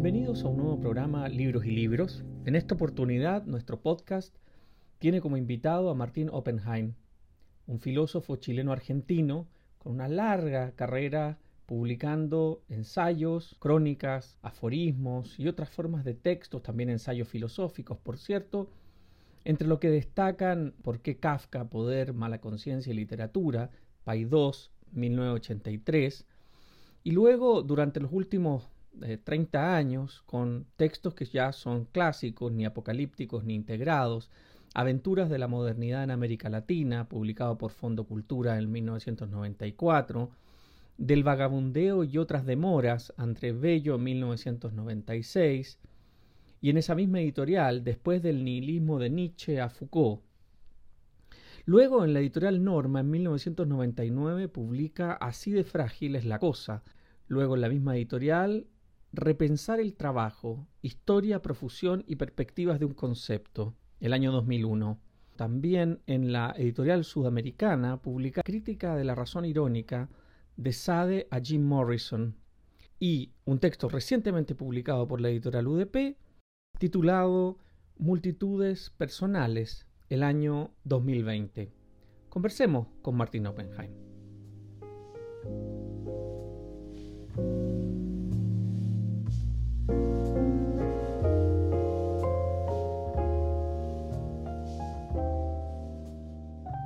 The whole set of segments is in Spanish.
Bienvenidos a un nuevo programa Libros y Libros. En esta oportunidad, nuestro podcast tiene como invitado a Martín Oppenheim, un filósofo chileno-argentino con una larga carrera publicando ensayos, crónicas, aforismos y otras formas de textos, también ensayos filosóficos, por cierto, entre lo que destacan Por qué Kafka, Poder, Mala Conciencia y Literatura, 2, 1983, y luego durante los últimos 30 eh, años con textos que ya son clásicos, ni apocalípticos, ni integrados, Aventuras de la Modernidad en América Latina, publicado por Fondo Cultura en 1994, del vagabundeo y otras demoras, André Bello 1996, y en esa misma editorial, después del nihilismo de Nietzsche a Foucault. Luego, en la editorial Norma, en 1999, publica Así de frágil es la cosa. Luego, en la misma editorial, Repensar el trabajo, historia, profusión y perspectivas de un concepto, el año 2001. También en la editorial sudamericana publica Crítica de la razón irónica, de Sade a Jim Morrison y un texto recientemente publicado por la editorial UDP titulado Multitudes Personales, el año 2020. Conversemos con Martín Oppenheim.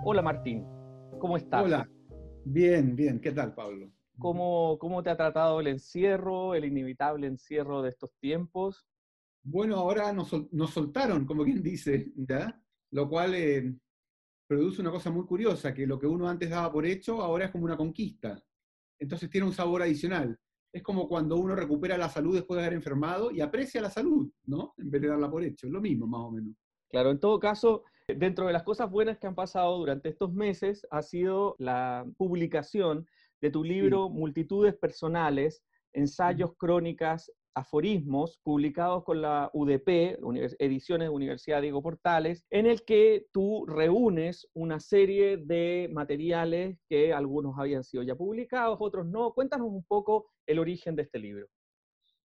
Hola Martín, ¿cómo estás? Hola, Bien, bien. ¿Qué tal, Pablo? ¿Cómo, ¿Cómo te ha tratado el encierro, el inevitable encierro de estos tiempos? Bueno, ahora nos, soltaron, como quien dice, ¿ya? Lo cual eh, produce una cosa muy curiosa, que lo que uno antes daba por hecho, ahora es como una conquista. Entonces tiene un sabor adicional. Es como cuando uno recupera la salud después de haber enfermado y aprecia la salud, ¿no? En vez de darla por hecho. Es lo mismo, más o menos. Claro, en todo caso, Dentro de las cosas buenas que han pasado durante estos meses ha sido la publicación de tu libro Multitudes Personales, Ensayos, Crónicas, Aforismos, publicados con la UDP, Ediciones de Universidad Diego Portales, en el que tú reúnes una serie de materiales que algunos habían sido ya publicados, otros no. Cuéntanos un poco el origen de este libro.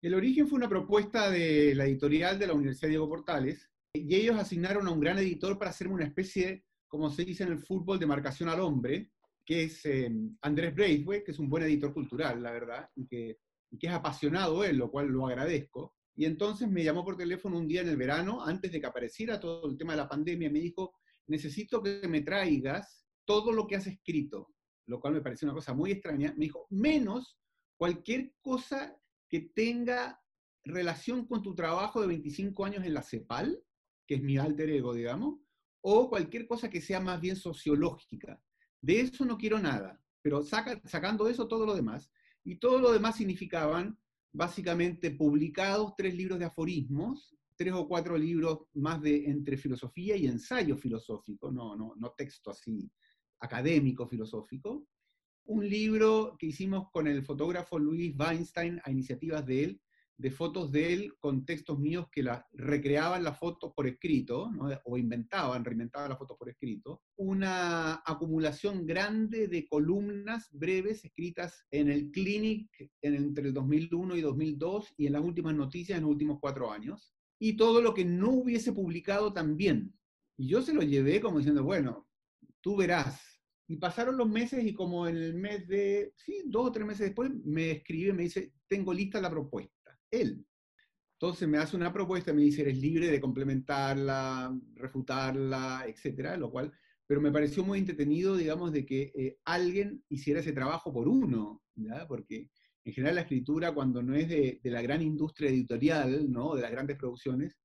El origen fue una propuesta de la editorial de la Universidad Diego Portales, y ellos asignaron a un gran editor para hacerme una especie, como se dice en el fútbol, de marcación al hombre, que es eh, Andrés Braithwaite, que es un buen editor cultural, la verdad, y que, que es apasionado él, lo cual lo agradezco. Y entonces me llamó por teléfono un día en el verano, antes de que apareciera todo el tema de la pandemia, me dijo, necesito que me traigas todo lo que has escrito, lo cual me pareció una cosa muy extraña. Me dijo, menos cualquier cosa que tenga relación con tu trabajo de 25 años en la CEPAL, que es mi alter ego, digamos, o cualquier cosa que sea más bien sociológica. De eso no quiero nada, pero saca, sacando eso todo lo demás, y todo lo demás significaban básicamente publicados tres libros de aforismos, tres o cuatro libros más de entre filosofía y ensayo filosófico, no, no, no texto así académico filosófico. Un libro que hicimos con el fotógrafo Luis Weinstein a iniciativas de él, de fotos de él con textos míos que la, recreaban la foto por escrito, o inventaban, reinventaban la foto por escrito, una acumulación grande de columnas breves escritas en el Clinic entre el 2001 y 2002 y en las últimas noticias en los últimos cuatro años, y todo lo que no hubiese publicado también. Y yo se lo llevé como diciendo, bueno, tú verás. Y pasaron los meses y como en el mes de, sí, dos o tres meses después, me escribe, me dice, tengo lista la propuesta él. Entonces me hace una propuesta, me dice, eres libre de complementarla, refutarla, etcétera, lo cual, pero me pareció muy entretenido, digamos, de que eh, alguien hiciera ese trabajo por uno, porque en general la escritura, cuando no es de, la gran industria editorial, ¿no? de las grandes producciones,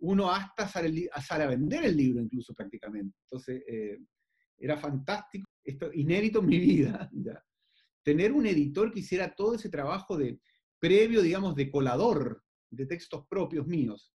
uno hasta sale, a vender el libro incluso prácticamente. Entonces, eh, era fantástico, esto inédito en mi vida, tener un editor que hiciera todo ese trabajo de previo, digamos, de colador de textos propios míos.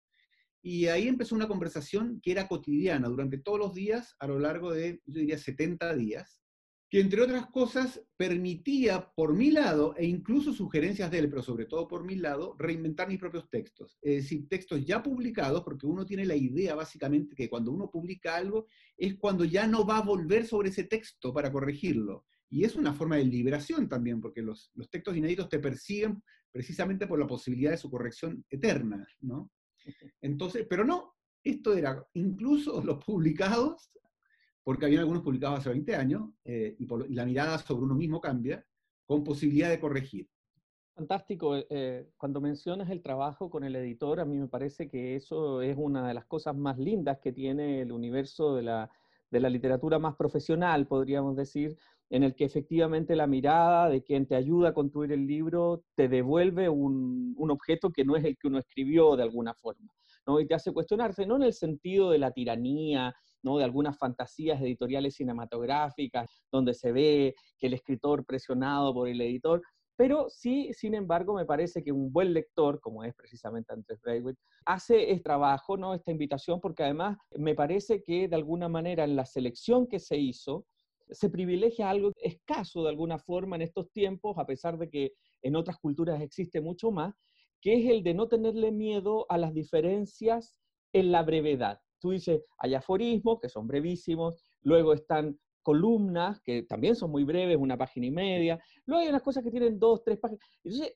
Y ahí empezó una conversación que era cotidiana durante todos los días, a lo largo de, yo diría, 70 días, que entre otras cosas permitía por mi lado, e incluso sugerencias de él, pero sobre todo por mi lado, reinventar mis propios textos. Es decir, textos ya publicados, porque uno tiene la idea básicamente que cuando uno publica algo es cuando ya no va a volver sobre ese texto para corregirlo. Y es una forma de liberación también, porque los, los textos inéditos te persiguen precisamente por la posibilidad de su corrección eterna, ¿no? Entonces, pero no, esto era incluso los publicados, porque había algunos publicados hace 20 años, eh, y, la mirada sobre uno mismo cambia, con posibilidad de corregir. Fantástico. Eh, eh, cuando mencionas el trabajo con el editor, a mí me parece que eso es una de las cosas más lindas que tiene el universo de la, de la literatura más profesional, podríamos decir, en el que efectivamente la mirada de quien te ayuda a construir el libro te devuelve un, un objeto que no es el que uno escribió de alguna forma. ¿no? Y te hace cuestionarse, no en el sentido de la tiranía, ¿no? de algunas fantasías editoriales cinematográficas, donde se ve que el escritor presionado por el editor, pero sí, sin embargo, me parece que un buen lector, como es precisamente Andrés Breivik, hace este trabajo, ¿no? esta invitación, porque además me parece que de alguna manera en la selección que se hizo, se privilegia algo escaso de alguna forma en estos tiempos, a pesar de que en otras culturas existe mucho más, que es el de no tenerle miedo a las diferencias en la brevedad. Tú dices, hay aforismos que son brevísimos, luego están columnas que también son muy breves, una página y media, luego hay unas cosas que tienen dos, tres páginas.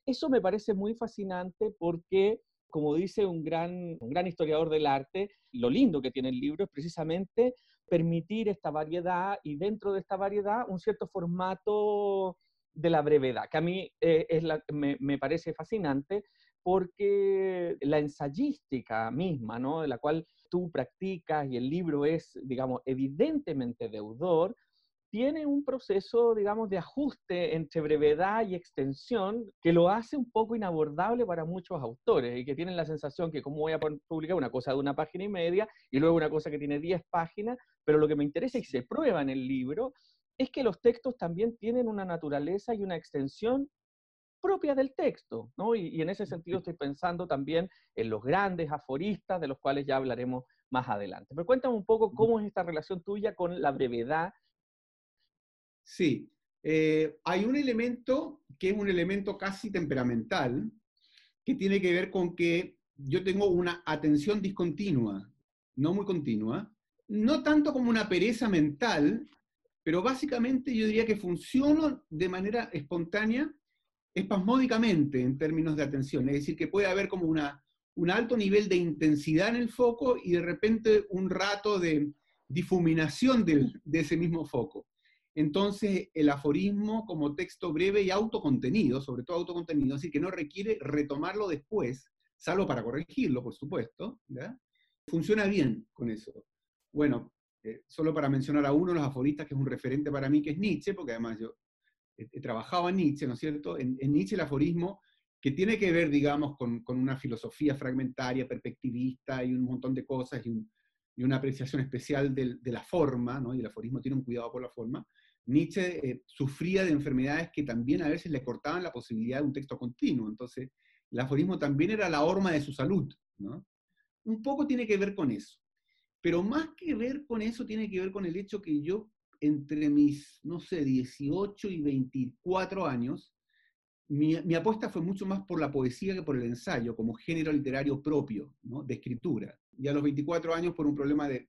Eso me parece muy fascinante porque, como dice un gran, un gran historiador del arte, lo lindo que tiene el libro es precisamente permitir esta variedad y dentro de esta variedad un cierto formato de la brevedad, que a mí eh, es me, me, parece fascinante porque la ensayística misma, ¿no? de la cual tú practicas y el libro es, digamos, evidentemente deudor, tiene un proceso, digamos, de ajuste entre brevedad y extensión que lo hace un poco inabordable para muchos autores y que tienen la sensación que como voy a publicar una cosa de una página y media y luego una cosa que tiene 10 páginas, pero lo que me interesa y se prueba en el libro es que los textos también tienen una naturaleza y una extensión propia del texto, ¿no? Y, en ese sentido estoy pensando también en los grandes aforistas, de los cuales ya hablaremos más adelante. Pero cuéntame un poco cómo es esta relación tuya con la brevedad. Sí, eh, hay un elemento que es un elemento casi temperamental, que tiene que ver con que yo tengo una atención discontinua, no muy continua, no tanto como una pereza mental, pero básicamente yo diría que funciono de manera espontánea espasmódicamente en términos de atención, es decir, que puede haber como una, un alto nivel de intensidad en el foco y de repente un rato de difuminación de ese mismo foco. Entonces, el aforismo como texto breve y autocontenido, sobre todo autocontenido, así que no requiere retomarlo después, salvo para corregirlo, por supuesto, funciona bien con eso. Bueno, eh, solo para mencionar a uno de los aforistas que es un referente para mí, que es Nietzsche, porque además yo he trabajado en Nietzsche, ¿no es cierto? En, Nietzsche el aforismo, que tiene que ver, digamos, con, una filosofía fragmentaria, perspectivista y un montón de cosas y, una apreciación especial de, la forma, ¿no? Y el aforismo tiene un cuidado por la forma. Nietzsche eh, sufría de enfermedades que también a veces le cortaban la posibilidad de un texto continuo. Entonces, el aforismo también era la horma de su salud, ¿no? Un poco tiene que ver con eso. Pero más que ver con eso, tiene que ver con el hecho que yo entre mis, no sé, 18 y 24 años, mi, apuesta fue mucho más por la poesía que por el ensayo, como género literario propio, de escritura. Y a los 24 años, por un problema de,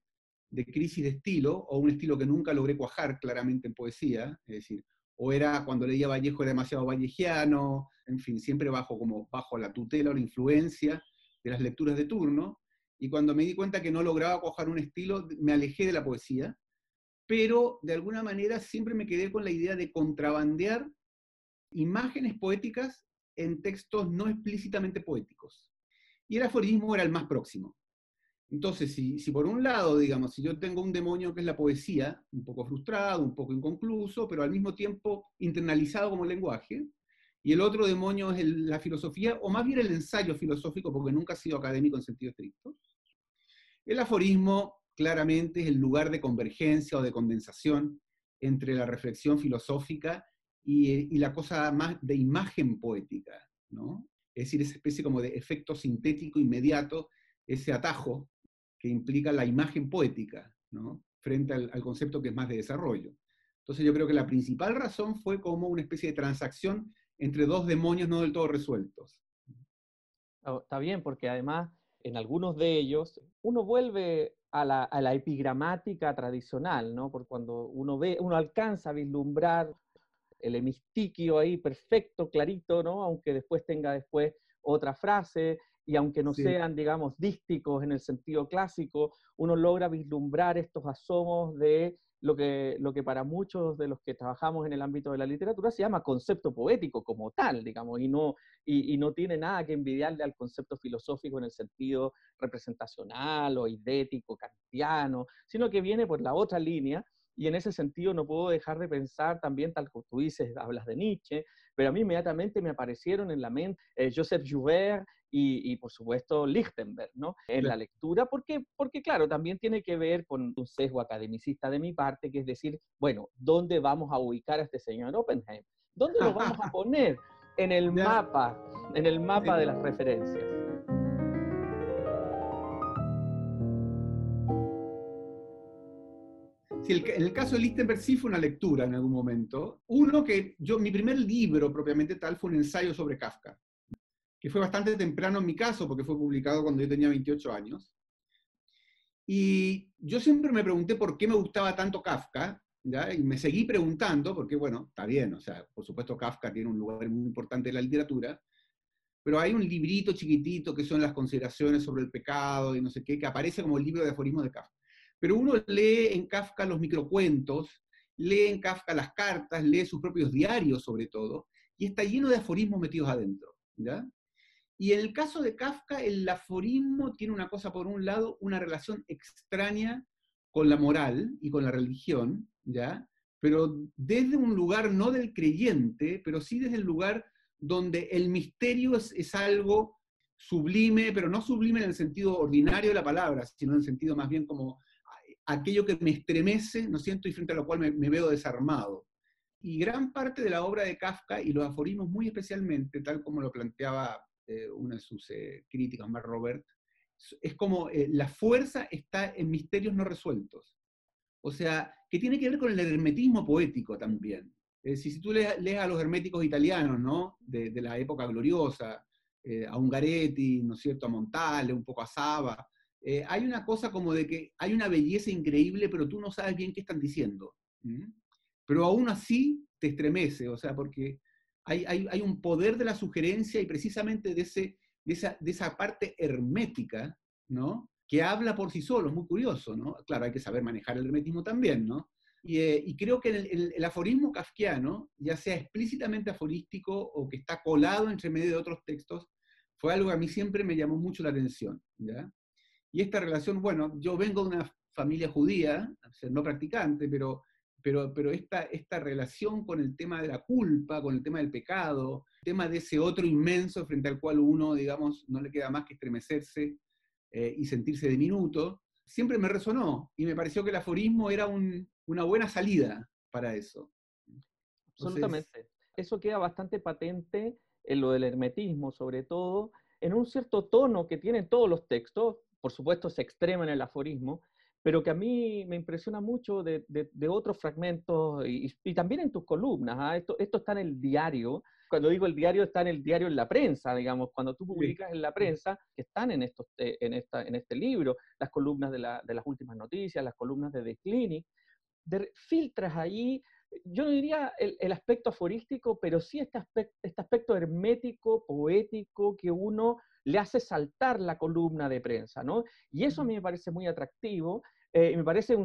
crisis de estilo, o un estilo que nunca logré cuajar claramente en poesía, es decir, o era cuando leía Vallejo demasiado vallejiano, en fin, siempre bajo, como, bajo la tutela o la influencia de las lecturas de turno, y cuando me di cuenta que no lograba cuajar un estilo, me alejé de la poesía, pero de alguna manera siempre me quedé con la idea de contrabandear imágenes poéticas en textos no explícitamente poéticos. Y el aforismo era el más próximo. Entonces, si, si, por un lado, digamos, si yo tengo un demonio que es la poesía, un poco frustrado, un poco inconcluso, pero al mismo tiempo internalizado como lenguaje, y el otro demonio es la filosofía, o más bien el ensayo filosófico, porque nunca ha sido académico en sentido estricto, el aforismo claramente es el lugar de convergencia o de condensación entre la reflexión filosófica y, la cosa más de imagen poética, ¿no? Es decir, esa especie como de efecto sintético inmediato, ese atajo implica la imagen poética, ¿no? Frente al, concepto que es más de desarrollo. Entonces yo creo que la principal razón fue como una especie de transacción entre dos demonios no del todo resueltos. Oh, está bien, porque además en algunos de ellos uno vuelve a la, epigramática tradicional, ¿no? Porque cuando uno ve, uno alcanza a vislumbrar el hemistiquio ahí perfecto, clarito, ¿no? Aunque después tenga después otra frase, y aunque no sean, digamos, dísticos en el sentido clásico, uno logra vislumbrar estos asomos de lo que, lo que para muchos de los que trabajamos en el ámbito de la literatura se llama concepto poético como tal, digamos, y no, y, no tiene nada que envidiarle al concepto filosófico en el sentido representacional o idético, kantiano, sino que viene por la otra línea, y en ese sentido no puedo dejar de pensar también, tal como tú dices, hablas de Nietzsche, pero a mí inmediatamente me aparecieron en la mente eh, Joseph Joubert y, por supuesto Lichtenberg, ¿no? En la lectura, porque, porque claro, también tiene que ver con un sesgo academicista de mi parte, que es decir, bueno, ¿dónde vamos a ubicar a este señor Oppenheim? ¿Dónde lo vamos a poner? En el mapa, en el mapa de las referencias. En el caso de Lichtenberg sí fue una lectura en algún momento. Uno que yo, mi primer libro propiamente tal fue un ensayo sobre Kafka, que fue bastante temprano en mi caso porque fue publicado cuando yo tenía 28 años. Y yo siempre me pregunté por qué me gustaba tanto Kafka, y me seguí preguntando, porque bueno, está bien, o sea, por supuesto Kafka tiene un lugar muy importante en la literatura, pero hay un librito chiquitito que son las consideraciones sobre el pecado y no sé qué, que aparece como el libro de aforismos de Kafka. Pero uno lee en Kafka los microcuentos, lee en Kafka las cartas, lee sus propios diarios sobre todo, y está lleno de aforismos metidos adentro. ¿ya? Y en el caso de Kafka, el aforismo tiene una cosa, por un lado, una relación extraña con la moral y con la religión, ¿ya? pero desde un lugar no del creyente, pero sí desde el lugar donde el misterio es, es algo sublime, pero no sublime en el sentido ordinario de la palabra, sino en el sentido más bien como aquello que me estremece, ¿no siento? Y frente a lo cual me, veo desarmado. Y gran parte de la obra de Kafka, y los aforismos muy especialmente, tal como lo planteaba eh, una de sus eh, críticas, Mark Robert, es como eh, la fuerza está en misterios no resueltos. O sea, que tiene que ver con el hermetismo poético también. si tú lees, a los herméticos italianos, ¿no? De, de la época gloriosa, a Ungaretti, ¿no es cierto? A Montale, un poco a Saba, eh, hay una cosa como de que hay una belleza increíble, pero tú no sabes bien qué están diciendo. Pero aún así te estremece, o sea, porque hay, hay, un poder de la sugerencia y precisamente de, ese, de, esa, de esa parte hermética, ¿no? Que habla por sí solo, es muy curioso, ¿no? Claro, hay que saber manejar el hermetismo también, ¿no? Y, eh, creo que el, el, aforismo kafkiano, ya sea explícitamente aforístico o que está colado entre medio de otros textos, fue algo que a mí siempre me llamó mucho la atención, ¿ya? Y esta relación, bueno, yo vengo de una familia judía, no practicante, pero, pero, pero esta, esta relación con el tema de la culpa, con el tema del pecado, el tema de ese otro inmenso frente al cual uno, digamos, no le queda más que estremecerse eh, y sentirse diminuto, siempre me resonó y me pareció que el aforismo era una buena salida para eso. Absolutamente. Eso queda bastante patente en lo del hermetismo, sobre todo, en un cierto tono que tienen todos los textos, por supuesto se extrema en el aforismo, pero que a mí me impresiona mucho de, otros fragmentos y, también en tus columnas. ¿ah? Esto, esto está en el diario. Cuando digo el diario, está en el diario en la prensa, digamos, cuando tú publicas en la prensa, que están en, estos, eh, en, esta, en este libro, las columnas de, la, de, las últimas noticias, las columnas de The Clinic, filtras ahí, yo no diría el, el, aspecto aforístico, pero sí este aspecto, este aspecto hermético, poético, que uno le hace saltar la columna de prensa, ¿no? Y eso a mí me parece muy atractivo, eh, me parece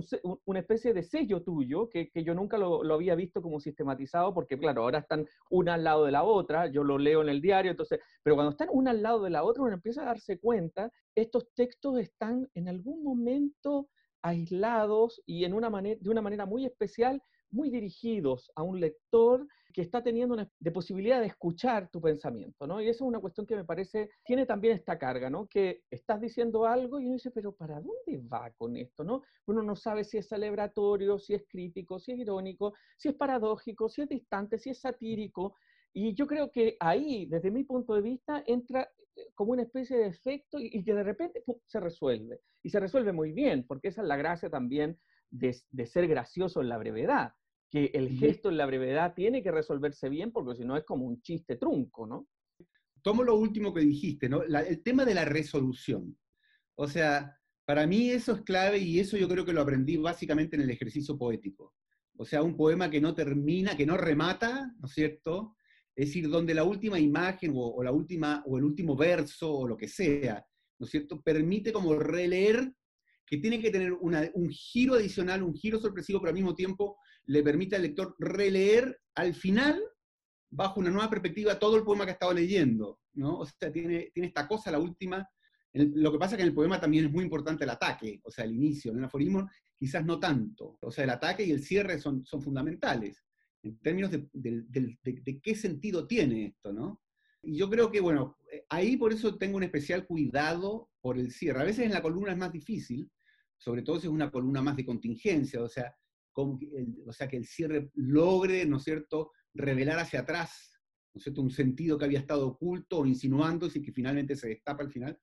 una especie de sello tuyo, que, yo nunca lo, había visto como sistematizado, porque claro, ahora están una al lado de la otra, yo lo leo en el diario, entonces, pero cuando están una al lado de la otra, uno empieza a darse cuenta, estos textos están en algún momento aislados y en una de una manera muy especial, muy dirigidos a un lector que está teniendo una posibilidad de escuchar tu pensamiento, ¿no? Y eso es una cuestión que me parece, tiene también esta carga, ¿no? Que estás diciendo algo y uno dice, pero ¿para dónde va con esto, no? Uno no sabe si es celebratorio, si es crítico, si es irónico, si es paradójico, si es distante, si es satírico. Y yo creo que ahí, desde mi punto de vista, entra eh, como una especie de efecto y, que de repente se resuelve. Y se resuelve muy bien, porque esa es la gracia también de ser gracioso en la brevedad que el gesto en la brevedad tiene que resolverse bien, porque si no es como un chiste trunco, ¿no? Tomo lo último que dijiste, ¿no? el tema de la resolución. O sea, para mí eso es clave y eso yo creo que lo aprendí básicamente en el ejercicio poético. o sea, un poema que no termina, que no remata, ¿no es cierto? Es decir, donde la última imagen o, la última, o el último verso o lo que sea, ¿no es cierto?, permite como releer que tiene que tener un giro adicional, un giro sorpresivo, pero al mismo tiempo le permite al lector releer al final, bajo una nueva perspectiva, todo el poema que ha estado leyendo, ¿no? O sea, tiene, tiene esta cosa, la última. lo que pasa es que en el poema también es muy importante el ataque, o sea, el inicio. En el aforismo quizás no tanto. O sea, el ataque y el cierre son, son fundamentales en términos de, de, qué sentido tiene esto, ¿no? Y yo creo que, bueno, ahí por eso tengo un especial cuidado por el cierre. A veces en la columna es más difícil, sobre todo si es una columna más de contingencia, o sea, o sea, que el cierre logre, ¿no es cierto?, revelar hacia atrás, ¿no es cierto?, un sentido que había estado oculto o insinuando y que finalmente se destapa al final,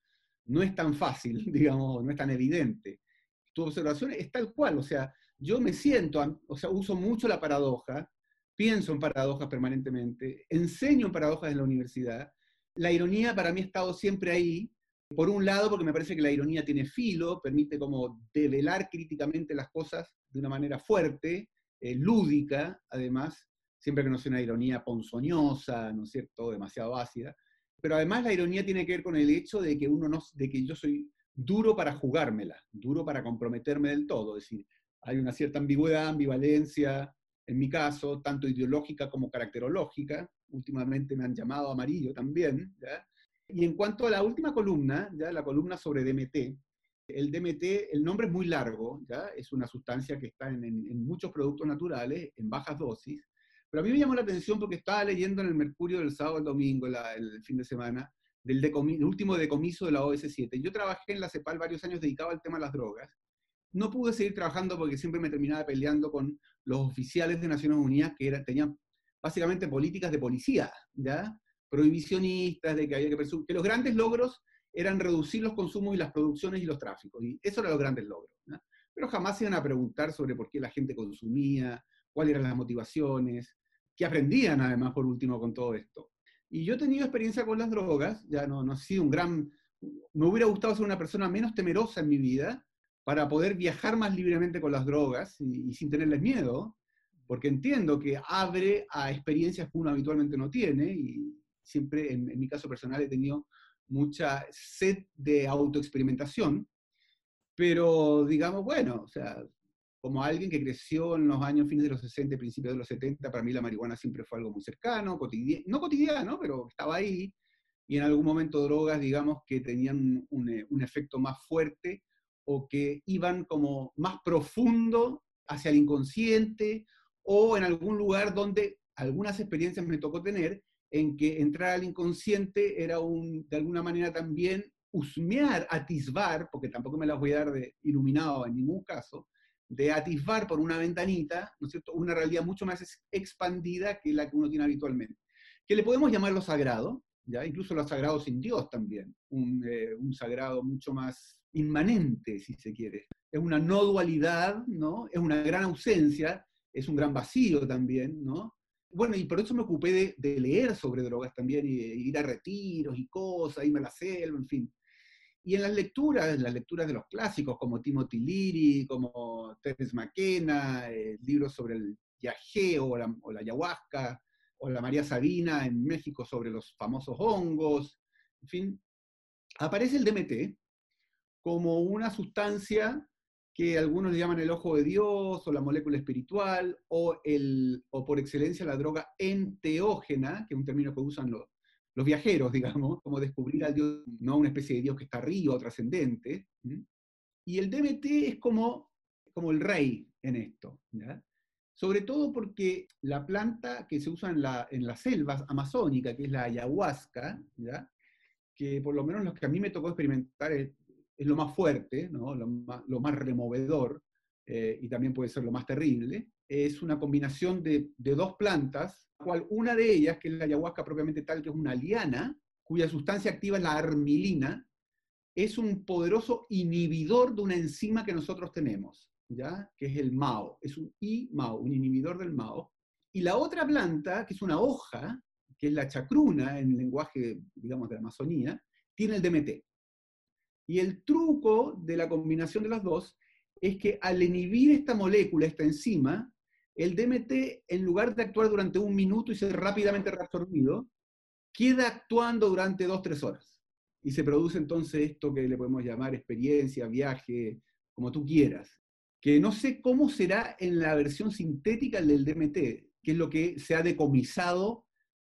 no es tan fácil, digamos, no es tan evidente. Tu observación es tal cual, o sea, yo me siento, o sea, uso mucho la paradoja, pienso en paradojas permanentemente, enseño en paradojas en la universidad. La ironía para mí ha estado siempre ahí, por un lado, porque me parece que la ironía tiene filo, permite como develar críticamente las cosas de una manera fuerte, eh, lúdica, además, siempre que no sea una ironía ponzoñosa, ¿no es cierto?, demasiado ácida. Pero además la ironía tiene que ver con el hecho de que, uno no, de que yo soy duro para jugármela, duro para comprometerme del todo. Es decir, hay una cierta ambigüedad, ambivalencia, en mi caso, tanto ideológica como caracterológica. Últimamente me han llamado amarillo también. Y en cuanto a la última columna, ya la columna sobre DMT, el DMT, el nombre es muy largo, ¿ya? es una sustancia que está en, muchos productos naturales, en bajas dosis, pero a mí me llamó la atención porque estaba leyendo en el Mercurio del sábado al domingo, el fin de semana, del último decomiso de la OS7. Yo trabajé en la CEPAL varios años dedicado al tema de las drogas. No pude seguir trabajando porque siempre me terminaba peleando con los oficiales de Naciones Unidas que eran, tenían básicamente políticas de policía, ¿ya? prohibicionistas, de que había que que los grandes logros eran reducir los consumos y las producciones y los tráficos, y eso eran los grandes logros. Pero jamás se iban a preguntar sobre por qué la gente consumía, cuáles eran las motivaciones, qué aprendían además por último con todo esto. Y yo he tenido experiencia con las drogas, ya no, no he sido un gran... Me hubiera gustado ser una persona menos temerosa en mi vida para poder viajar más libremente con las drogas y sin tenerles miedo, porque entiendo que abre a experiencias que uno habitualmente no tiene y, siempre en, mi caso personal he tenido mucha sed de autoexperimentación, pero digamos, bueno, o sea, como alguien que creció en los años fines de los 60, principios de los 70, para mí la marihuana siempre fue algo muy cercano, cotidiano, no cotidiano, pero estaba ahí, y en algún momento drogas, digamos, que tenían eh, un efecto más fuerte o que iban como más profundo hacia el inconsciente o en algún lugar donde algunas experiencias me tocó tener en que entrar al inconsciente era un, de alguna manera también husmear, atisbar, porque tampoco me las voy a dar de iluminado en ningún caso, de atisbar por una ventanita, ¿no es cierto?, una realidad mucho más expandida que la que uno tiene habitualmente. Que le podemos llamar lo sagrado, ¿ya? incluso lo sagrado sin Dios también, un, eh, un sagrado mucho más inmanente, si se quiere. Es una no dualidad, ¿no? Es una gran ausencia, es un gran vacío también, ¿no? Bueno, y por eso me ocupé de, leer sobre drogas también, y, ir a retiros y cosas, irme a la selva, en fin. Y en las lecturas, en las lecturas de los clásicos, como Timothy Leary, como Terence McKenna, eh, libros sobre el yagé o la, o la ayahuasca, o la María Sabina en México sobre los famosos hongos, en fin, aparece el DMT como una sustancia que algunos le llaman el ojo de Dios o la molécula espiritual o, el, o por excelencia la droga enteógena, que es un término que usan los, los viajeros, digamos, como descubrir al Dios, no una especie de Dios que está arriba o trascendente. Y el DMT es como, como el rey en esto, sobre todo porque la planta que se usa en, la, en las selvas amazónicas, que es la ayahuasca, ¿ya? que por lo menos los que a mí me tocó experimentar lo más fuerte, ¿no? lo, más, removedor, eh, y también puede ser lo más terrible, es una combinación de, dos plantas, cual una de ellas, que es la ayahuasca propiamente tal, que es una liana, cuya sustancia activa es la armilina, es un poderoso inhibidor de una enzima que nosotros tenemos, ¿ya? que es el MAO, es un I-MAO, un inhibidor del MAO. Y la otra planta, que es una hoja, que es la chacruna en el lenguaje, digamos, de la Amazonía, tiene el DMT. Y el truco de la combinación de las dos es que al inhibir esta molécula, esta enzima, el DMT, en lugar de actuar durante un minuto y ser rápidamente reabsorbido, queda actuando durante dos, tres horas. Y se produce entonces esto que le podemos llamar experiencia, viaje, como tú quieras. Que no sé cómo será en la versión sintética del DMT, que es lo que se ha decomisado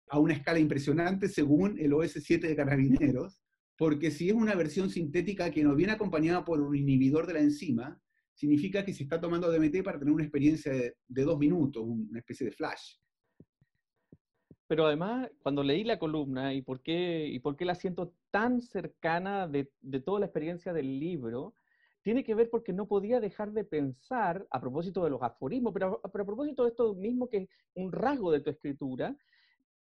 a una escala impresionante según el OS7 de Carabineros, porque si es una versión sintética que no viene acompañada por un inhibidor de la enzima, significa que se está tomando DMT para tener una experiencia de, dos minutos, una especie de flash. Pero además, cuando leí la columna y por qué, y por qué la siento tan cercana de, toda la experiencia del libro, tiene que ver porque no podía dejar de pensar, a propósito de los aforismos, pero a, propósito de esto mismo que es un rasgo de tu escritura,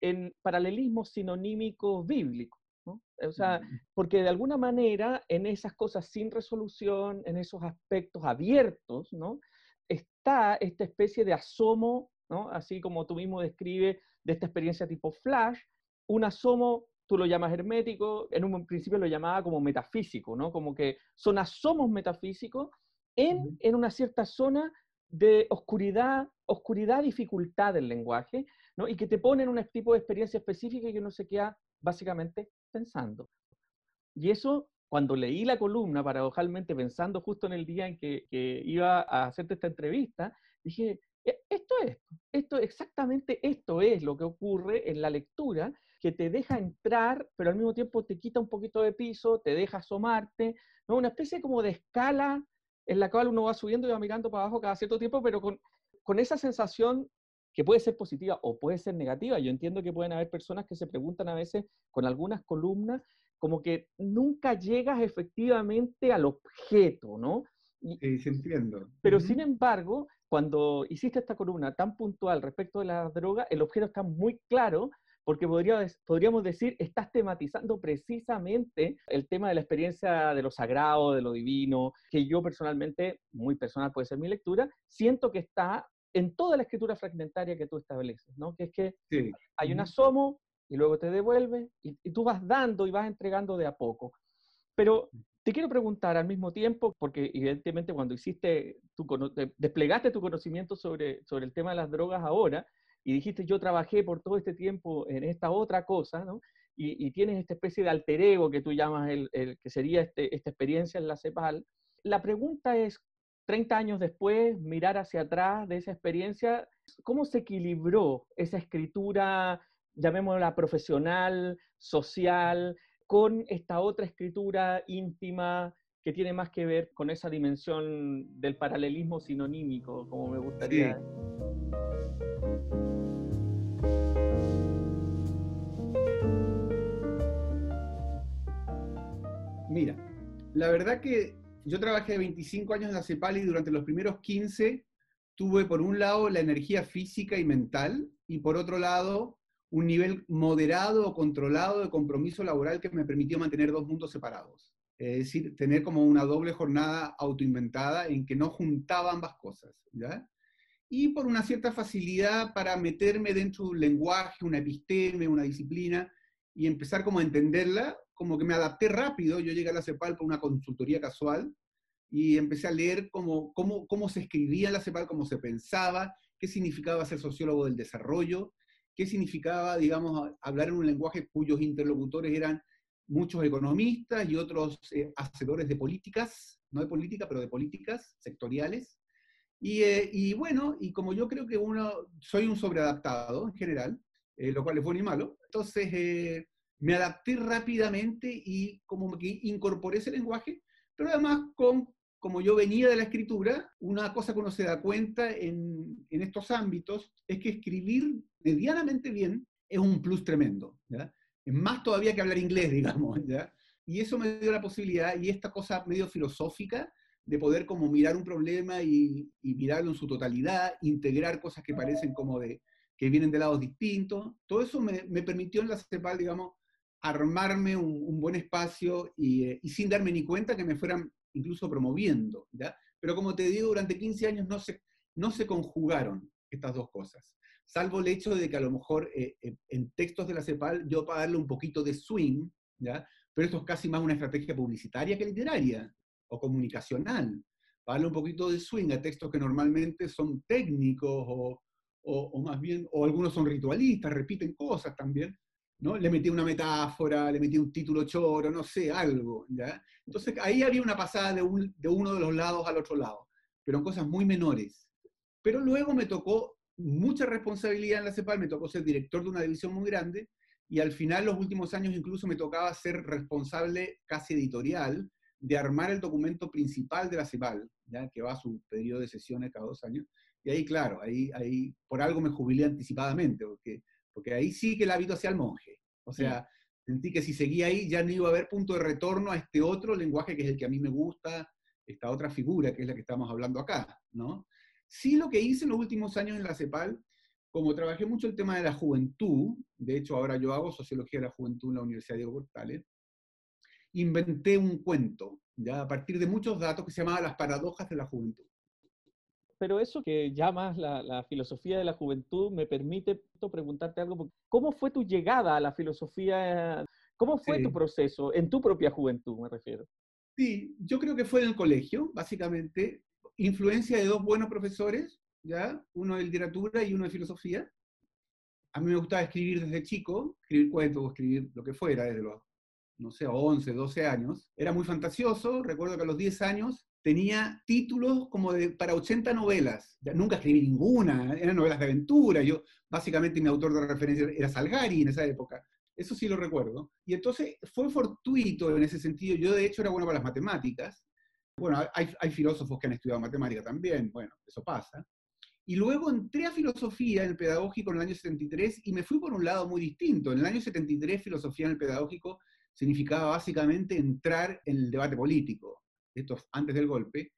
en paralelismos sinonímicos bíblicos. O sea, porque de alguna manera en esas cosas sin resolución, en esos aspectos abiertos, ¿no? Está esta especie de asomo, ¿no? Así como tú mismo describes de esta experiencia tipo flash, un asomo, tú lo llamas hermético, en un principio lo llamaba como metafísico, ¿no? Como que son asomos metafísicos en, en una cierta zona de oscuridad, oscuridad, dificultad del lenguaje, ¿no? Y que te ponen un tipo de experiencia específica y que no se queda básicamente pensando. Y eso, cuando leí la columna, paradojalmente pensando justo en el día en que, iba a hacerte esta entrevista, dije, e, esto es, esto exactamente esto es lo que ocurre en la lectura, que te deja entrar, pero al mismo tiempo te quita un poquito de piso, te deja asomarte, ¿no? una especie como de escala en la cual uno va subiendo y va mirando para abajo cada cierto tiempo, pero con, con esa sensación que puede ser positiva o puede ser negativa. Yo entiendo que pueden haber personas que se preguntan a veces con algunas columnas como que nunca llegas efectivamente al objeto, ¿no? sí, se entiendo. Pero sin embargo, cuando hiciste esta columna tan puntual respecto de la droga, el objeto está muy claro porque podría, podríamos decir, estás tematizando precisamente el tema de la experiencia de lo sagrado, de lo divino, que yo personalmente, muy personal puede ser mi lectura, siento que está en toda la escritura fragmentaria que tú estableces, ¿no? Que es que hay un asomo y luego te devuelve y, tú vas dando y vas entregando de a poco. Pero te quiero preguntar al mismo tiempo, porque evidentemente cuando hiciste, tu, desplegaste tu conocimiento sobre, sobre el tema de las drogas ahora y dijiste yo trabajé por todo este tiempo en esta otra cosa, ¿no? Y, tienes esta especie de alter ego que tú llamas el, el que sería este, esta experiencia en la CEPAL. La pregunta es, 30 años después, mirar hacia atrás de esa experiencia, ¿cómo se equilibró esa escritura, llamémosla profesional, social, con esta otra escritura íntima que tiene más que ver con esa dimensión del paralelismo sinonímico, como me gustaría? Mira, la verdad que yo trabajé 25 años en la CEPAL y durante los primeros 15 tuve por un lado la energía física y mental y por otro lado un nivel moderado o controlado de compromiso laboral que me permitió mantener dos mundos separados. Es decir, tener como una doble jornada autoinventada en que no juntaba ambas cosas. Y por una cierta facilidad para meterme dentro de un lenguaje, una episteme, una disciplina y empezar como a entenderla como que me adapté rápido, yo llegué a la CEPAL por una consultoría casual y empecé a leer cómo, cómo, cómo se escribía la CEPAL, cómo se pensaba, qué significaba ser sociólogo del desarrollo, qué significaba, digamos, hablar en un lenguaje cuyos interlocutores eran muchos economistas y otros eh, hacedores de políticas, no de política, pero de políticas sectoriales. Y, eh, y, bueno, y como yo creo que uno, soy un sobreadaptado en general, eh, lo cual es bueno y malo, entonces me adapté rápidamente y como que incorporé ese lenguaje, pero además con, como yo venía de la escritura, una cosa que uno se da cuenta en, en estos ámbitos es que escribir medianamente bien es un plus tremendo, ¿ya? Más todavía que hablar inglés, digamos, ¿ya? Y eso me dio la posibilidad, y esta cosa medio filosófica, de poder como mirar un problema y, y mirarlo en su totalidad, integrar cosas que parecen como de, que vienen de lados distintos. Todo eso me, me permitió en la CEPAL, digamos, armarme un, buen espacio eh, y, sin darme ni cuenta que me fueran incluso promoviendo. ¿ya? Pero como te digo, durante 15 años no se, no se conjugaron estas dos cosas, salvo el hecho de que a lo mejor eh, eh, en textos de la CEPAL yo para darle un poquito de swing, ¿ya? pero esto es casi más una estrategia publicitaria que literaria o comunicacional, darle un poquito de swing a textos que normalmente son técnicos o, o, más bien, o algunos son ritualistas, repiten cosas también, ¿no? Le metí una metáfora, le metí un título choro, no sé, algo, ¿ya? Entonces ahí había una pasada de, de uno de los lados al otro lado, pero en cosas muy menores. Pero luego me tocó mucha responsabilidad en la CEPAL, me tocó ser director de una división muy grande, y al final, los últimos años, incluso me tocaba ser responsable casi editorial de armar el documento principal de la CEPAL, ¿ya? que va a su periodo de sesiones cada dos años, y ahí, claro, ahí, ahí por algo me jubilé anticipadamente, porque, porque ahí sí que el hábito hacía el monje. O sea, sentí que si seguía ahí ya no iba a haber punto de retorno a este otro lenguaje que es el que a mí me gusta, esta otra figura que es la que estamos hablando acá, ¿no? Sí lo que hice en los últimos años en la CEPAL, como trabajé mucho el tema de la juventud, de hecho ahora yo hago sociología de la juventud en la Universidad Diego Portales, inventé un cuento, ya a partir de muchos datos que se llamaba Las paradojas de la juventud pero eso que llamas la, filosofía de la juventud me permite preguntarte algo. ¿Cómo fue tu llegada a la filosofía? ¿Cómo fue tu proceso en tu propia juventud, me refiero? Sí, yo creo que fue en el colegio, básicamente. Influencia de dos buenos profesores, ¿ya? Uno de literatura y uno de filosofía. A mí me gustaba escribir desde chico, escribir cuentos, escribir lo que fuera, desde los, no sé, 11, 12 años. Era muy fantasioso. Recuerdo que a los 10 años tenía títulos como de, para 80 novelas. Nunca escribí ninguna, eran novelas de aventura. Yo, básicamente, mi autor de referencia era Salgari en esa época. Eso sí lo recuerdo. Y entonces fue fortuito en ese sentido. Yo, de hecho, era bueno para las matemáticas. Bueno, hay, hay filósofos que han estudiado matemática también. Bueno, eso pasa. Y luego entré a filosofía en el pedagógico en el año 73 y me fui por un lado muy distinto. En el año 73, filosofía en el pedagógico significaba básicamente entrar en el debate político esto antes del golpe,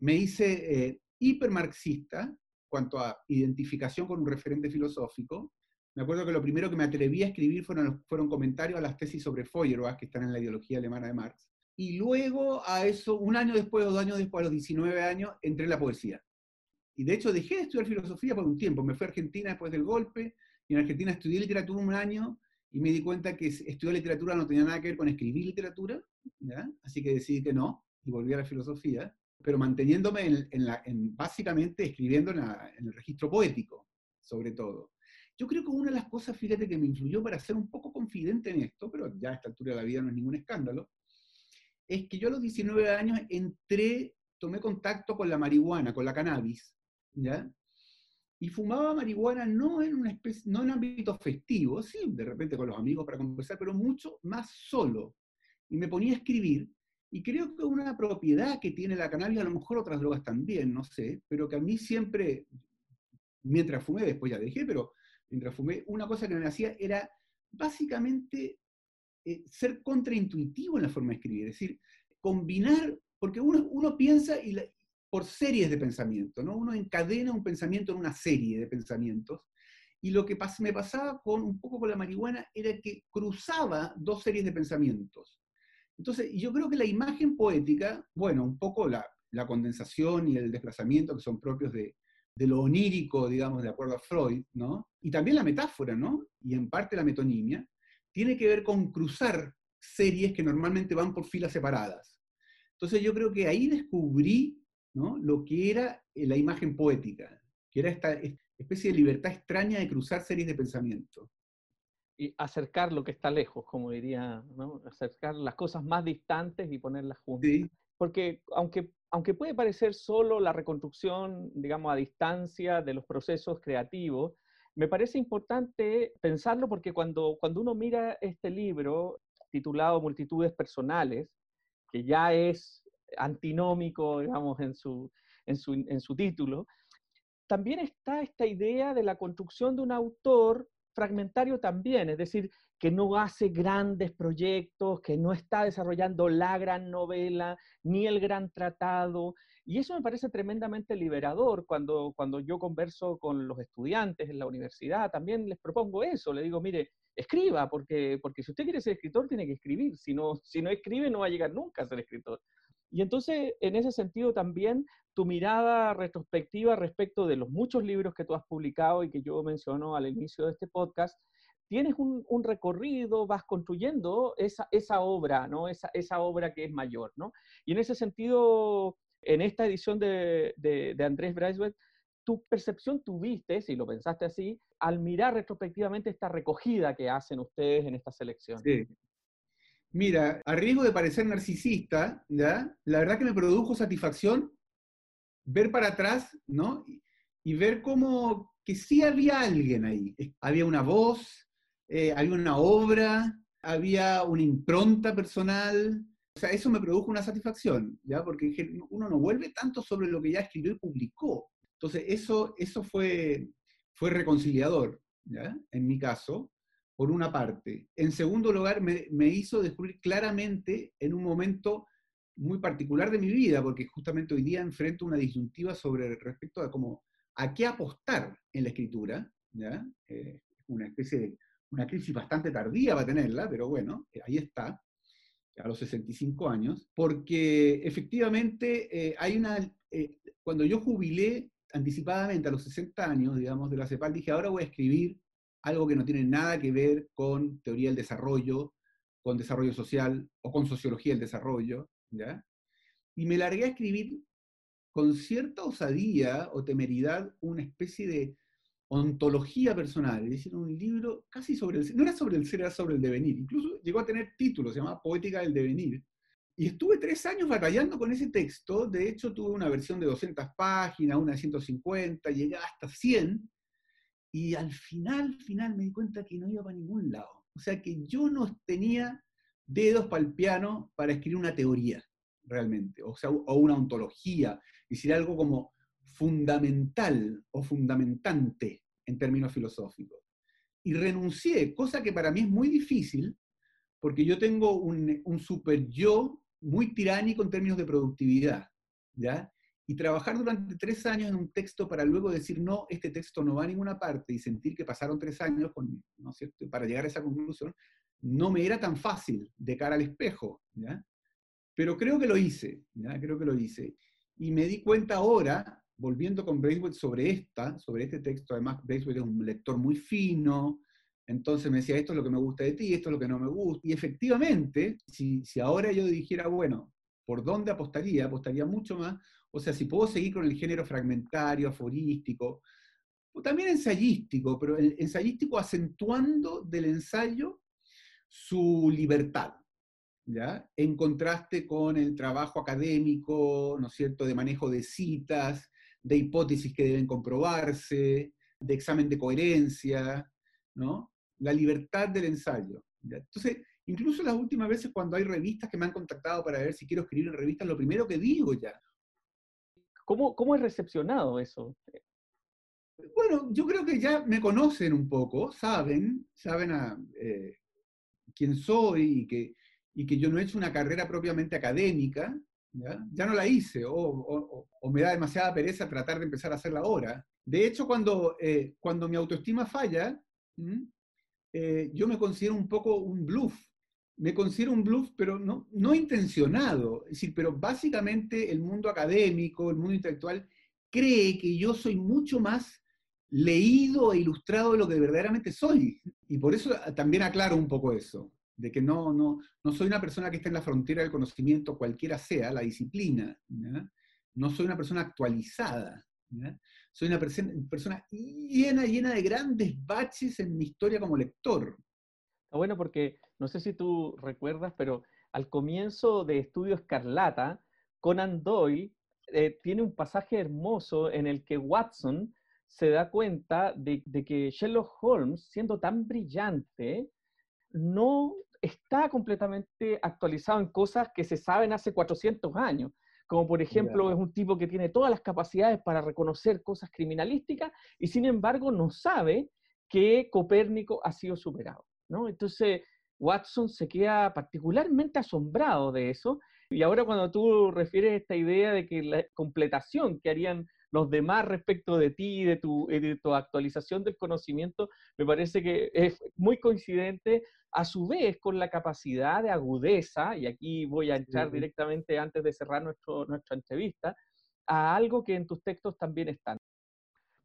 me hice eh, hipermarxista cuanto a identificación con un referente filosófico. Me acuerdo que lo primero que me atreví a escribir fueron, fueron comentarios a las tesis sobre Feuerbach, que están en la ideología alemana de Marx. Y luego a eso, un año después dos años después, a los 19 años, entré en la poesía. Y de hecho dejé de estudiar filosofía por un tiempo. Me fui a Argentina después del golpe, y en Argentina estudié literatura un año, y me di cuenta que estudiar literatura no tenía nada que ver con escribir literatura, así que decidí que no y volví a la filosofía, pero manteniéndome en, la, en básicamente escribiendo en, el registro poético, sobre todo. Yo creo que una de las cosas, fíjate, que me influyó para ser un poco confidente en esto, pero ya a esta altura de la vida no es ningún escándalo, es que yo a los 19 años entré, tomé contacto con la marihuana, con la cannabis, ¿ya? Y fumaba marihuana no en una especie, no en ámbito festivo, sí, de repente con los amigos para conversar, pero mucho más solo. Y me ponía a escribir, y creo que una propiedad que tiene la cannabis, a lo mejor otras drogas también, no sé, pero que a mí siempre, mientras fumé, después ya dejé, pero mientras fumé, una cosa que me hacía era básicamente eh, ser contraintuitivo en la forma de escribir, es decir, combinar, porque uno, uno piensa por series de pensamiento, ¿no? Uno encadena un pensamiento en una serie de pensamientos, y lo que me pasaba con un poco con la marihuana era que cruzaba dos series de pensamientos. Entonces, yo creo que la imagen poética, bueno, un poco la, condensación y el desplazamiento que son propios de, lo onírico, digamos, de acuerdo a Freud, ¿no? Y también la metáfora, ¿no? Y en parte la metonimia, tiene que ver con cruzar series que normalmente van por filas separadas. Entonces yo creo que ahí descubrí ¿no? lo que era eh, la imagen poética, que era esta especie de libertad extraña de cruzar series de pensamiento y acercar lo que está lejos, como diría, ¿no? acercar las cosas más distantes y ponerlas juntas. Porque aunque, aunque puede parecer solo la reconstrucción, digamos, a distancia de los procesos creativos, me parece importante pensarlo porque cuando, cuando uno mira este libro titulado Multitudes Personales, que ya es antinómico, digamos, en su, en su, en su título, también está esta idea de la construcción de un autor fragmentario también, es decir, que no hace grandes proyectos, que no está desarrollando la gran novela, ni el gran tratado. Y eso me parece tremendamente liberador cuando, cuando yo converso con los estudiantes en la universidad, también les propongo eso, le digo, mire, escriba, porque, porque si usted quiere ser escritor, tiene que escribir, si no, si no escribe, no va a llegar nunca a ser escritor. Y entonces, en ese sentido también, tu mirada retrospectiva respecto de los muchos libros que tú has publicado y que yo menciono al inicio de este podcast, tienes un, recorrido, vas construyendo esa, esa obra, ¿no? Esa, esa, obra que es mayor, ¿no? Y en ese sentido, En esta edición de, de, Andrés Braithwaite, tu percepción tuviste, si lo pensaste así, al mirar retrospectivamente esta recogida que hacen ustedes en esta selección. Sí. Mira, a riesgo de parecer narcisista, la verdad que me produjo satisfacción ver para atrás, ¿no? Y, ver cómo que sí había alguien ahí. Había una voz, eh, había una obra, había una impronta personal. O sea, eso me produjo una satisfacción, ¿ya? Porque uno no vuelve tanto sobre lo que ya escribió y publicó. Entonces, eso, eso fue, fue reconciliador, ¿ya? En mi caso, por una parte. En segundo lugar, me, hizo descubrir claramente en un momento muy particular de mi vida, porque justamente hoy día enfrento una disyuntiva sobre respecto a cómo, a qué apostar en la escritura, ¿ya? Eh, una especie de, una crisis bastante tardía va a tenerla, pero bueno, eh, ahí está, a los 65 años, porque efectivamente eh, hay una, cuando yo jubilé anticipadamente a los 60 años, digamos, de la CEPAL, dije, ahora voy a escribir algo que no tiene nada que ver con teoría del desarrollo, con desarrollo social o con sociología del desarrollo, y me largué a escribir con cierta osadía o temeridad una especie de ontología personal, es decir, un libro casi sobre el no era sobre el ser, era sobre el devenir, incluso llegó a tener título, se llama Poética del Devenir, y estuve tres años batallando con ese texto, de hecho tuve una versión de 200 páginas, una de 150, llegué hasta 100, y al final, final me di cuenta que no iba para ningún lado, o sea que yo no tenía dedos para el piano para escribir una teoría, realmente, o sea, o una ontología, decir algo como fundamental o fundamentante en términos filosóficos. Y renuncié, cosa que para mí es muy difícil, porque yo tengo un, un super yo muy tiránico en términos de productividad, ¿ya? Y trabajar durante tres años en un texto para luego decir, no, este texto no va a ninguna parte y sentir que pasaron tres años con, ¿no cierto? para llegar a esa conclusión, no me era tan fácil de cara al espejo, ¿ya? Pero creo que lo hice, ¿ya? Creo que lo hice. Y me di cuenta ahora, volviendo con Braithwaite sobre esta, sobre este texto, además Braithwaite es un lector muy fino, entonces me decía, esto es lo que me gusta de ti, esto es lo que no me gusta. Y efectivamente, si, si ahora yo dijera, bueno, ¿por dónde apostaría? Apostaría mucho más. O sea, si puedo seguir con el género fragmentario, aforístico, o también ensayístico, pero el ensayístico acentuando del ensayo su libertad, ¿ya? En contraste con el trabajo académico, ¿no es cierto?, de manejo de citas, de hipótesis que deben comprobarse, de examen de coherencia, ¿no? La libertad del ensayo. Entonces, incluso las últimas veces cuando hay revistas que me han contactado para ver si quiero escribir en revistas, lo primero que digo ya. ¿Cómo, cómo es recepcionado eso? Bueno, yo creo que ya me conocen un poco, saben, saben eh, quién soy y que, y que yo no he hecho una carrera propiamente académica, ya, no la hice, o, me da demasiada pereza tratar de empezar a hacerla ahora. De hecho, cuando, eh, cuando mi autoestima falla, eh, yo me considero un poco un bluff. Me considero un bluff, pero no, no intencionado. Es decir, pero básicamente el mundo académico, el mundo intelectual, cree que yo soy mucho más leído e ilustrado de lo que verdaderamente soy. Y por eso también aclaro un poco eso, de que no, no, no soy una persona que está en la frontera del conocimiento, cualquiera sea la disciplina. No soy una persona actualizada. Soy una persona llena, llena de grandes baches en mi historia como lector. Está bueno porque, no sé si tú recuerdas, pero al comienzo de Estudio Escarlata, Conan Doyle eh, tiene un pasaje hermoso en el que Watson se da cuenta de, que Sherlock Holmes, siendo tan brillante, no está completamente actualizado en cosas que se saben hace 400 años. Como por ejemplo, es un tipo que tiene todas las capacidades para reconocer cosas criminalísticas y sin embargo no sabe que Copérnico ha sido superado. ¿no? Entonces, Watson se queda particularmente asombrado de eso. Y ahora cuando tú refieres esta idea de que la completación que harían los demás respecto de ti y de tu, de tu actualización del conocimiento, me parece que es muy coincidente a su vez con la capacidad de agudeza, y aquí voy a entrar directamente antes de cerrar nuestro, nuestra entrevista, a algo que en tus textos también están.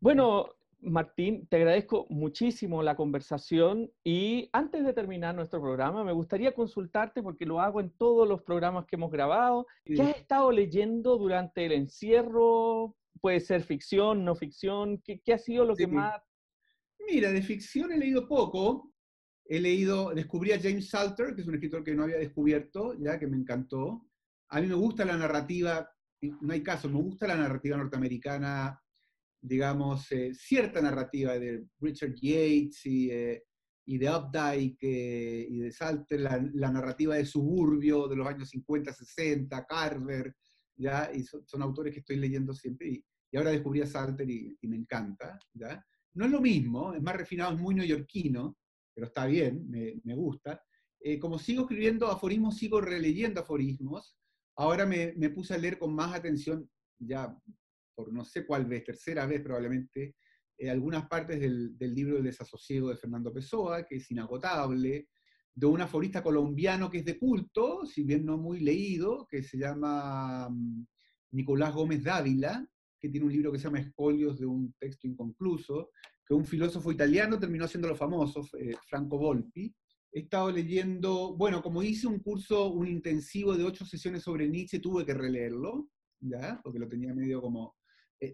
Bueno, Martín, te agradezco muchísimo la conversación y antes de terminar nuestro programa, me gustaría consultarte, porque lo hago en todos los programas que hemos grabado, ¿qué has estado leyendo durante el encierro? Puede ser ficción, no ficción, ¿qué, ha sido lo que más... Mira, de ficción he leído poco, he leído, descubrí a James Salter, que es un escritor que no había descubierto, ya que me encantó. A mí me gusta la narrativa, no hay caso, me gusta la narrativa norteamericana digamos, eh, cierta narrativa de Richard Yates y, eh, y de Updike eh, y de Salter, la, narrativa de suburbio de los años 50, 60, Carver, ¿ya? Y son, autores que estoy leyendo siempre y, ahora descubrí a Salter y, me encanta, ¿ya? No es lo mismo, es más refinado, es muy neoyorquino, pero está bien, me, me gusta. como sigo escribiendo aforismos, sigo releyendo aforismos. Ahora me, me, puse a leer con más atención, ya por no sé cuál vez, tercera vez probablemente, eh, algunas partes del, libro El desasosiego de Fernando Pessoa, que es inagotable, de un aforista colombiano que es de culto, si bien no muy leído, que se llama mm, Nicolás Gómez Dávila, que tiene un libro que se llama Escolios de un texto inconcluso, que un filósofo italiano terminó lo famoso, eh, Franco Volpi. He estado leyendo, bueno, como hice un curso, un intensivo de ocho sesiones sobre Nietzsche, tuve que releerlo, ¿ya? porque lo tenía medio como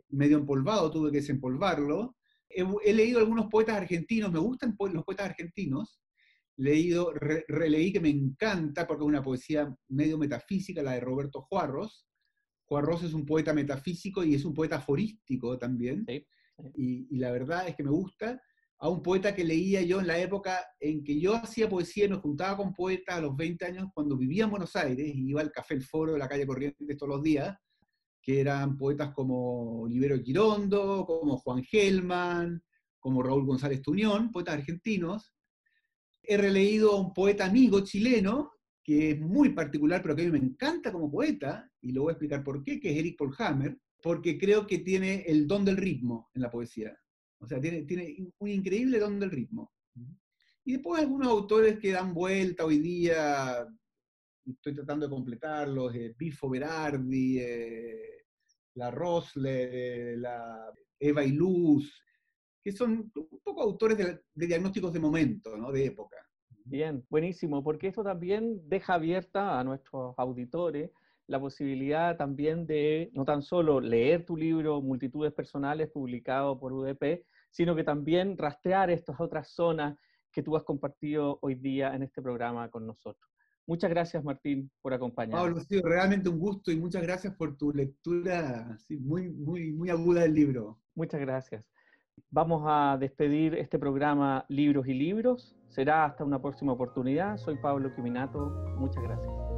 medio empolvado, tuve que desempolvarlo. He, leído algunos poetas argentinos, me gustan los poetas argentinos. Leído, releí que me encanta porque es una poesía medio metafísica, la de Roberto Juarros. Juarros es un poeta metafísico y es un poeta aforístico también. Y, la verdad es que me gusta. A un poeta que leía yo en la época en que yo hacía poesía y me juntaba con poetas a los 20 años cuando vivía en Buenos Aires y iba al Café El Foro de la calle Corrientes todos los días que eran poetas como Olivero Girondo, como Juan Gelman, como Raúl González Tuñón, poetas argentinos. He releído a un poeta amigo chileno, que es muy particular, pero que a mí me encanta como poeta, y lo voy a explicar por qué, que es Eric Polhammer, porque creo que tiene el don del ritmo en la poesía. O sea, tiene, tiene un increíble don del ritmo. Y después algunos autores que dan vuelta hoy día, estoy tratando de completarlos, eh, Bifo Berardi, eh, la Rosle, la Eva y Luz, que son un poco autores de, diagnósticos de momento, ¿no? de época. Bien, buenísimo, porque esto también deja abierta a nuestros auditores la posibilidad también de no tan solo leer tu libro Multitudes Personales publicado por UDP, sino que también rastrear estas otras zonas que tú has compartido hoy día en este programa con nosotros. Muchas gracias, Martín, por acompañarnos. Pablo, ha sido realmente un gusto y muchas gracias por tu lectura muy, muy, muy aguda del libro. Muchas gracias. Vamos a despedir este programa Libros y Libros. Será hasta una próxima oportunidad. Soy Pablo Quiminato. Muchas gracias.